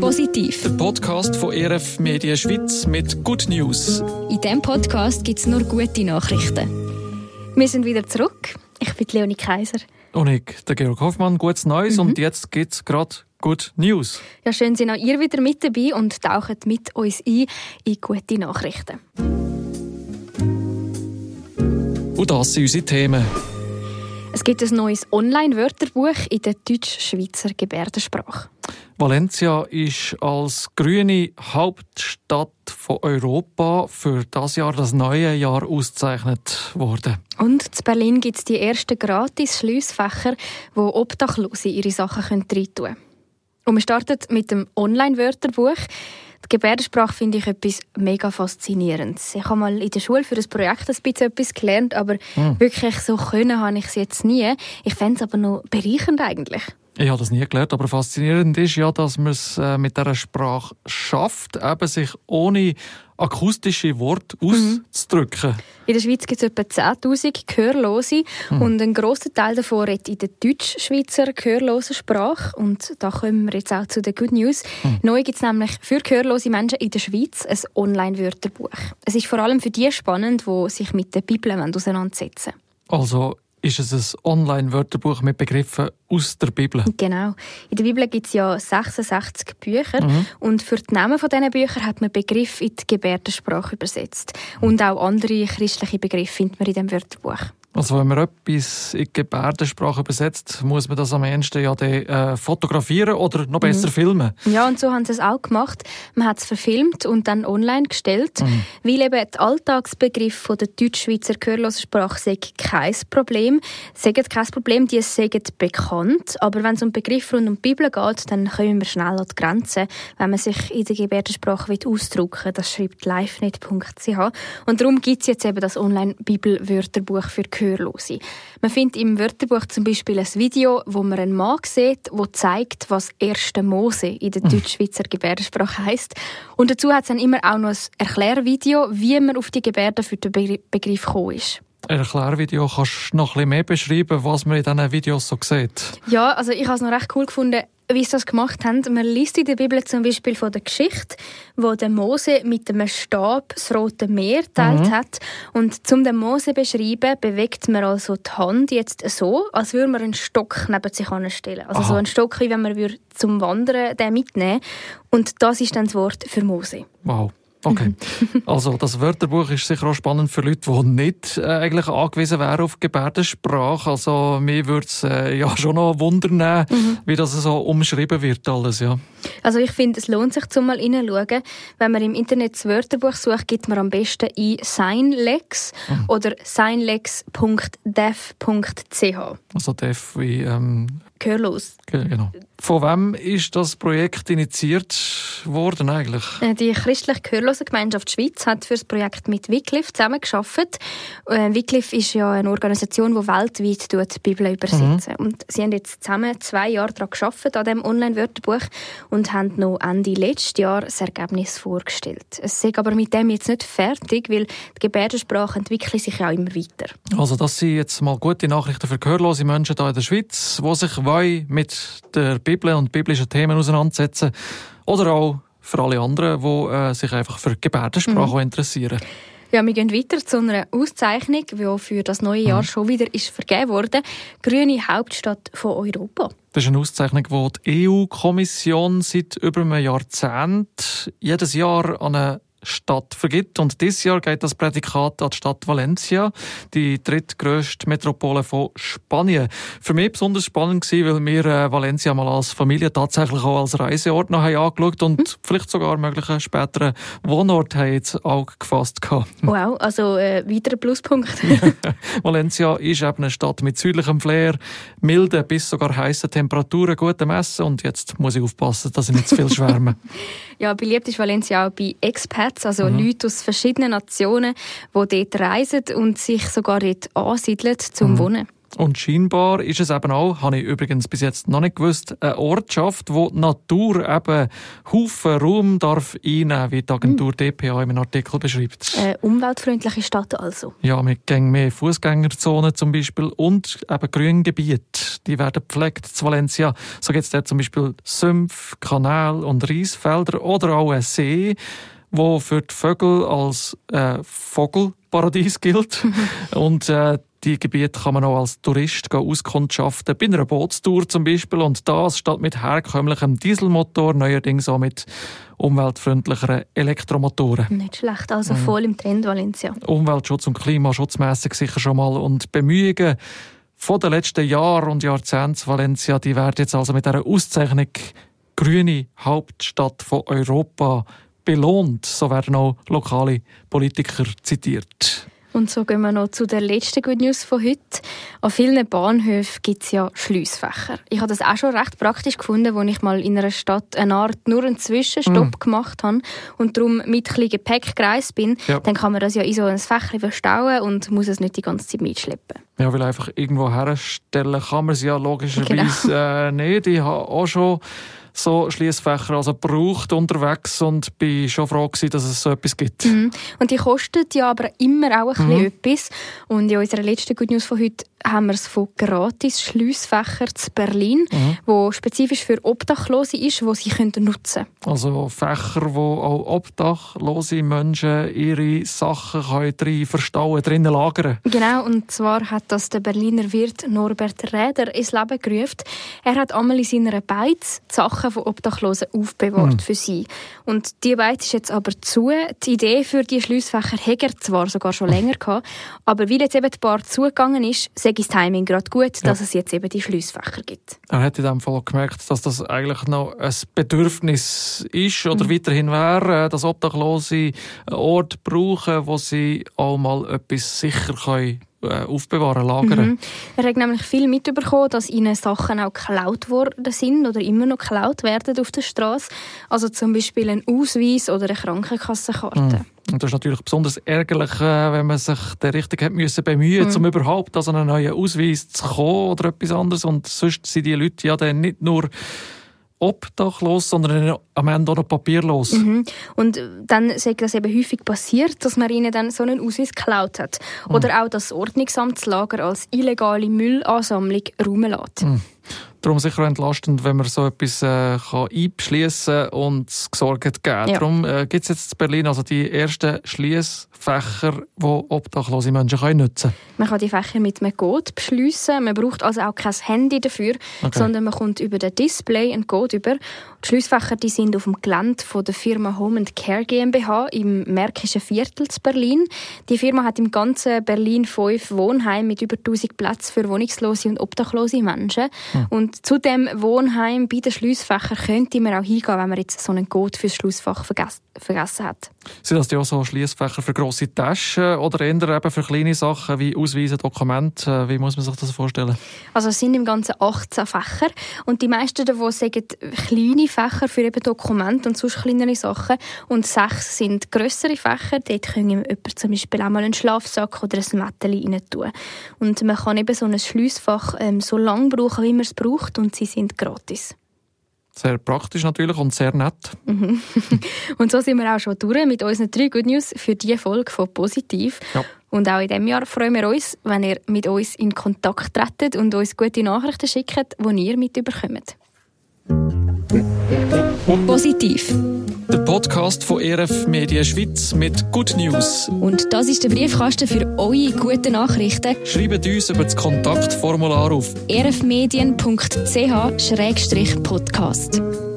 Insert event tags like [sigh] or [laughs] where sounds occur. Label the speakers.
Speaker 1: Positiv.
Speaker 2: Der Podcast von ERF Media Schweiz mit Good News.
Speaker 1: In diesem Podcast gibt es nur gute Nachrichten. Wir sind wieder zurück. Ich bin Leonie Kaiser.
Speaker 2: Und ich, der Georg Hoffmann, gutes Neues. Mhm. Und jetzt gibt es gerade Good News.
Speaker 1: Ja, schön sind auch ihr wieder mit dabei und tauchen mit uns ein in gute Nachrichten.
Speaker 2: Und das sind unsere Themen.
Speaker 1: Es gibt ein neues Online-Wörterbuch in der deutsch-schweizer Gebärdensprache.
Speaker 2: Valencia ist als grüne Hauptstadt von Europa für das Jahr, das neue Jahr, ausgezeichnet worden.
Speaker 1: Und in Berlin gibt es die ersten gratis Schliessfächer, wo Obdachlose ihre Sachen reintun können. Und wir starten mit dem Online-Wörterbuch. Die Gebärdensprache finde ich etwas mega faszinierendes. Ich habe mal in der Schule für ein Projekt ein bisschen etwas gelernt, aber hm. wirklich so können habe ich es jetzt nie. Ich fände es aber noch bereichernd eigentlich.
Speaker 2: Ich habe das nie gelernt, aber faszinierend ist ja, dass man es äh, mit dieser Sprache schafft, eben sich ohne akustische Worte mhm. auszudrücken.
Speaker 1: In der Schweiz gibt es etwa 10'000 Gehörlose mhm. und ein grosser Teil davon redet in der deutsch-schweizer gehörlosen Sprache. Und da kommen wir jetzt auch zu den Good News. Mhm. Neu gibt es nämlich für gehörlose Menschen in der Schweiz ein Online-Wörterbuch. Es ist vor allem für die spannend, die sich mit der Bibel auseinandersetzen
Speaker 2: wollen. Also ist es ein Online-Wörterbuch mit Begriffen aus der Bibel.
Speaker 1: Genau. In der Bibel gibt es ja 66 Bücher mhm. und für die Namen von diesen Büchern hat man Begriffe in die Gebärdensprache übersetzt. Und auch andere christliche Begriffe findet man in dem Wörterbuch.
Speaker 2: Also wenn man etwas in Gebärdensprache übersetzt, muss man das am ehesten ja dann, äh, fotografieren oder noch besser mhm. filmen.
Speaker 1: Ja, und so haben sie es auch gemacht. Man hat es verfilmt und dann online gestellt, mhm. weil eben die Alltagsbegriffe der deutsch-schweizer Gehörlosensprache sind kein Problem. Sagen kein Problem, die sind bekannt, aber wenn es um Begriffe rund um die Bibel geht, dann kommen wir schnell an die Grenzen, wenn man sich in der Gebärdensprache ausdrücken will. Das schreibt livenet.ch. Und darum gibt es jetzt eben das Online-Bibelwörterbuch für Gehörlose Gehörlose. Man findet im Wörterbuch zum Beispiel ein Video, wo man einen Mann sieht, wo zeigt, was erste Mose in der hm. deutsch-schweizer Gebärdensprache heißt. Und dazu hat es dann immer auch noch ein Erklärvideo, wie man auf die Gebärden für den Begriff gekommen ist.
Speaker 2: Erklärvideo kannst du noch ein bisschen mehr beschreiben, was man in diesen Videos so sieht?
Speaker 1: Ja, also ich habe es noch recht cool gefunden wie sie das gemacht haben. Man liest in der Bibel zum Beispiel von der Geschichte, wo der Mose mit einem Stab das Rote Meer teilt mhm. hat. Und zum den Mose beschreiben, bewegt man also die Hand jetzt so, als würde man einen Stock neben sich anstellen. Also Aha. so einen Stock, wie wenn man zum Wandern den mitnehmen Und das ist dann das Wort für Mose.
Speaker 2: Wow. Okay. [laughs] Also das Wörterbuch ist sicher auch spannend für Leute, die nicht äh, eigentlich angewiesen wären auf Gebärdensprache. Also mir würde es äh, ja schon noch wundern, mhm. wie das so umschrieben wird alles, ja.
Speaker 1: Also ich finde, es lohnt sich zum mal hineinschauen. Wenn man im Internet das Wörterbuch sucht, gibt man am besten ein Signlex mhm. oder signlex.dev.ch.
Speaker 2: Also Dev wie ähm,
Speaker 1: Gehörlos.
Speaker 2: Genau. Von wem ist das Projekt initiiert worden eigentlich?
Speaker 1: Äh, die christliche Gehörlosengemeinschaft Schweiz hat für das Projekt mit Wycliffe zusammengearbeitet. Äh, Wycliffe ist ja eine Organisation, die weltweit die Bibel übersetzt. Mhm. Und sie haben jetzt zusammen zwei Jahre daran gearbeitet, an diesem Online-Wörterbuch, und haben noch Ende letzten Jahr das Ergebnis vorgestellt. Es ist aber mit dem jetzt nicht fertig, weil die Gebärdensprache entwickelt sich ja immer weiter.
Speaker 2: Also das sind jetzt mal gute Nachrichten für gehörlose Menschen hier in der Schweiz, die sich mit der Bibel und biblischen Themen auseinandersetzen. Oder auch für alle anderen, die äh, sich einfach für Gebärdensprache mhm. interessieren.
Speaker 1: Ja, wir gehen weiter zu einer Auszeichnung, die für das neue Jahr mhm. schon wieder ist vergeben wurde. Grüne Hauptstadt von Europa.
Speaker 2: Das ist eine Auszeichnung, die die EU-Kommission seit über einem Jahrzehnt jedes Jahr an eine Stadt vergibt. Und dieses Jahr geht das Prädikat an die Stadt Valencia, die drittgrößte Metropole von Spanien. Für mich besonders spannend gewesen, weil wir äh, Valencia mal als Familie tatsächlich auch als Reiseort noch haben angeschaut und hm? vielleicht sogar mögliche späteren Wohnort haben ins Auge gefasst gehabt. [laughs]
Speaker 1: Wow, also äh, weiterer Pluspunkt. [laughs] [laughs]
Speaker 2: Valencia ist eben eine Stadt mit südlichem Flair, milden bis sogar heißen Temperaturen, gutem Essen und jetzt muss ich aufpassen, dass ich nicht zu viel schwärme.
Speaker 1: ja, beliebt ist Valencia auch bei Expats Expats, also mhm. Leute aus verschiedenen Nationen, die dort reisen und sich sogar dort ansiedeln zum mhm. Wohnen.
Speaker 2: Und scheinbar ist es eben auch, habe ich übrigens bis jetzt noch nicht gewusst, eine Ortschaft, wo die Natur eben Haufen Raum darf einnehmen, wie die Agentur mhm. DPA in einem Artikel beschreibt.
Speaker 1: Eine umweltfreundliche Stadt also.
Speaker 2: Ja, mit mehr Fußgängerzonen zum Beispiel und eben Grüngebiete. Die werden gepflegt zu Valencia. So gibt es dort zum Beispiel Sümpfe, Kanäle und Reisfelder oder auch einen See wo für die Vögel als äh, Vogelparadies [laughs] gilt. und äh, die Gebiete kann man auch als Tourist auskundschaften, bei einer Bootstour zum Beispiel. Und das statt mit herkömmlichem Dieselmotor, neuerdings auch mit umweltfreundlicheren Elektromotoren.
Speaker 1: Nicht schlecht, also mhm. voll im Trend, Valencia.
Speaker 2: Umweltschutz und Klimaschutzmäßig sicher schon mal. Und Bemühungen von den letzten Jahren und Jahrzehnten Valencia, die werden jetzt also mit dieser Auszeichnung grüne Hauptstadt von Europa belohnt. So werden auch lokale Politiker zitiert.
Speaker 1: Und so gehen wir noch zu der letzten Good News von heute. An vielen Bahnhöfen gibt es ja Schliessfächer. Ich habe das auch schon recht praktisch gefunden, als ich mal in einer Stadt eine Art nur einen Zwischenstopp mm. gemacht habe und darum mit ein Gepäck gereist bin. Ja. Dann kann man das ja in so ein Fächchen verstauen und muss es nicht die ganze Zeit mitschleppen.
Speaker 2: Ja, weil einfach irgendwo herstellen kann man es ja logischerweise genau. äh, nicht. Ich habe auch schon so Schließfächer also braucht unterwegs und bin schon froh gewesen, dass es so etwas gibt.
Speaker 1: Mhm. Und die kostet ja aber immer auch ein mhm. bisschen etwas. Und in unserer letzten Good News von heute haben wir es von gratis Schliessfächer zu Berlin, mhm. wo spezifisch für Obdachlose ist, wo sie können nutzen.
Speaker 2: Also Fächer, wo auch obdachlose Menschen ihre Sachen drin verstauen, drinnen lagern.
Speaker 1: Genau, und zwar hat das der Berliner Wirt Norbert Räder ins Leben gerufen. Er hat einmal in seiner Beiz die Sachen von Obdachlosen aufbewahrt mhm. für sie. Und die Beiz ist jetzt aber zu. Die Idee für die Schliessfächer hätte er zwar sogar schon länger gehabt, aber weil jetzt eben die Bar zugegangen ist, ich das Timing gerade gut, dass ja. es jetzt eben die Schliessfächer gibt.
Speaker 2: Er hat in dem Fall gemerkt, dass das eigentlich noch ein Bedürfnis ist oder mhm. weiterhin wäre, dass Obdachlose einen Ort brauchen, wo sie auch mal etwas sicher können äh, aufbewahren, lagern. Mhm.
Speaker 1: Er hat nämlich viel mitbekommen, dass ihnen Sachen auch geklaut worden sind oder immer noch geklaut werden auf der Straße. Also zum Beispiel ein Ausweis oder eine Krankenkassenkarte. Mhm.
Speaker 2: Und das ist natürlich besonders ärgerlich, äh, wenn man sich der richtig hat müssen bemühen, mhm. um überhaupt an einen neuen Ausweis zu kommen oder etwas anderes. Und sonst sind die Leute ja dann nicht nur obdachlos, sondern am Ende auch noch papierlos.
Speaker 1: Mhm. Und dann ist das eben häufig passiert, dass man ihnen dann so einen Ausweis geklaut hat. Mhm. Oder auch das Ordnungsamtslager als illegale Müllansammlung räumen lässt. Mhm.
Speaker 2: Darum sicher entlastend, wenn man so etwas äh, kann einbeschließen und gesorgt geben. Ja. Darum äh, gibt es jetzt in Berlin also die ersten Schließfächer, die obdachlose Menschen können nutzen können.
Speaker 1: Man kann die Fächer mit einem Code beschließen. Man braucht also auch kein Handy dafür, okay. sondern man kommt über das Display einen Code über. Die Schliessfächer die sind auf dem Gelände von der Firma Home and Care GmbH im Märkischen Viertel zu Berlin. Die Firma hat im ganzen Berlin fünf Wohnheime mit über 1000 Plätzen für wohnungslose und obdachlose Menschen. Hm. Und zu dem Wohnheim bei den Schliessfächern könnte man auch hingehen, wenn man jetzt so einen Code fürs Schliessfach vergessen, vergessen hat.
Speaker 2: Sind das ja auch so Schließfächer für grosse Taschen oder eher eben für kleine Sachen wie Ausweise, Dokumente? Wie muss man sich das vorstellen?
Speaker 1: Also es sind im Ganzen 18 Fächer und die meisten davon sagen kleine Fächer für eben Dokumente und sonst kleinere Sachen und sechs sind größere Fächer. Dort können jemand zum Beispiel auch mal einen Schlafsack oder ein Mättchen rein tun. Und man kann eben so ein Schliessfach ähm, so lange brauchen, wie man es braucht und sie sind gratis.
Speaker 2: Sehr praktisch natürlich und sehr nett.
Speaker 1: Mhm. [laughs] und so sind wir auch schon durch mit unseren drei Good News für diese Folge von Positiv. Ja. Und auch in diesem Jahr freuen wir uns, wenn ihr mit uns in Kontakt tretet und uns gute Nachrichten schickt, die ihr mitbekommt. Positiv.
Speaker 2: Der Podcast von ERF Media Schweiz mit Good News.
Speaker 1: Und das ist der Briefkasten für eure guten Nachrichten.
Speaker 2: Schreibt uns über das Kontaktformular auf
Speaker 1: erfmedien.ch-podcast.